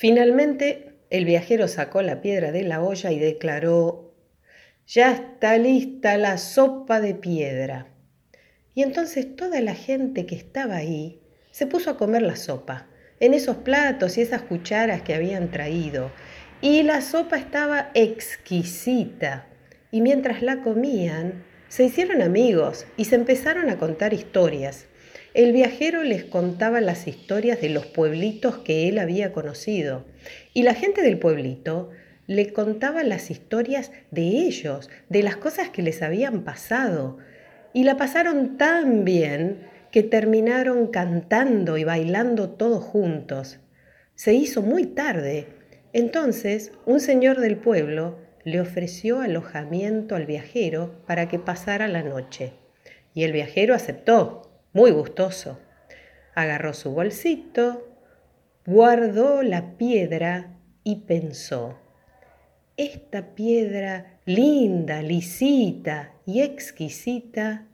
Finalmente, el viajero sacó la piedra de la olla y declaró, ya está lista la sopa de piedra. Y entonces toda la gente que estaba ahí se puso a comer la sopa, en esos platos y esas cucharas que habían traído. Y la sopa estaba exquisita. Y mientras la comían, se hicieron amigos y se empezaron a contar historias. El viajero les contaba las historias de los pueblitos que él había conocido y la gente del pueblito le contaba las historias de ellos, de las cosas que les habían pasado. Y la pasaron tan bien que terminaron cantando y bailando todos juntos. Se hizo muy tarde. Entonces un señor del pueblo le ofreció alojamiento al viajero para que pasara la noche. Y el viajero aceptó muy gustoso. Agarró su bolsito, guardó la piedra y pensó, esta piedra linda, lisita y exquisita,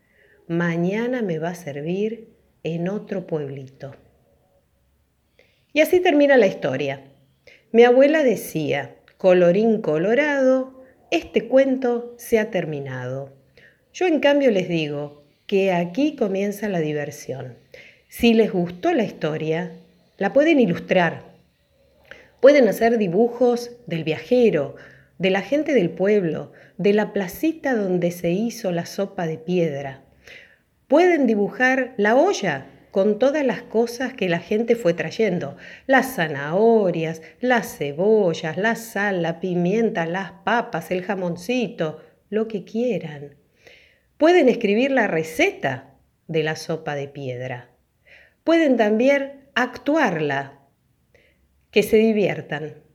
mañana me va a servir en otro pueblito. Y así termina la historia. Mi abuela decía, colorín colorado, este cuento se ha terminado. Yo en cambio les digo, que aquí comienza la diversión. Si les gustó la historia, la pueden ilustrar. Pueden hacer dibujos del viajero, de la gente del pueblo, de la placita donde se hizo la sopa de piedra. Pueden dibujar la olla con todas las cosas que la gente fue trayendo, las zanahorias, las cebollas, la sal, la pimienta, las papas, el jamoncito, lo que quieran. Pueden escribir la receta de la sopa de piedra. Pueden también actuarla. Que se diviertan.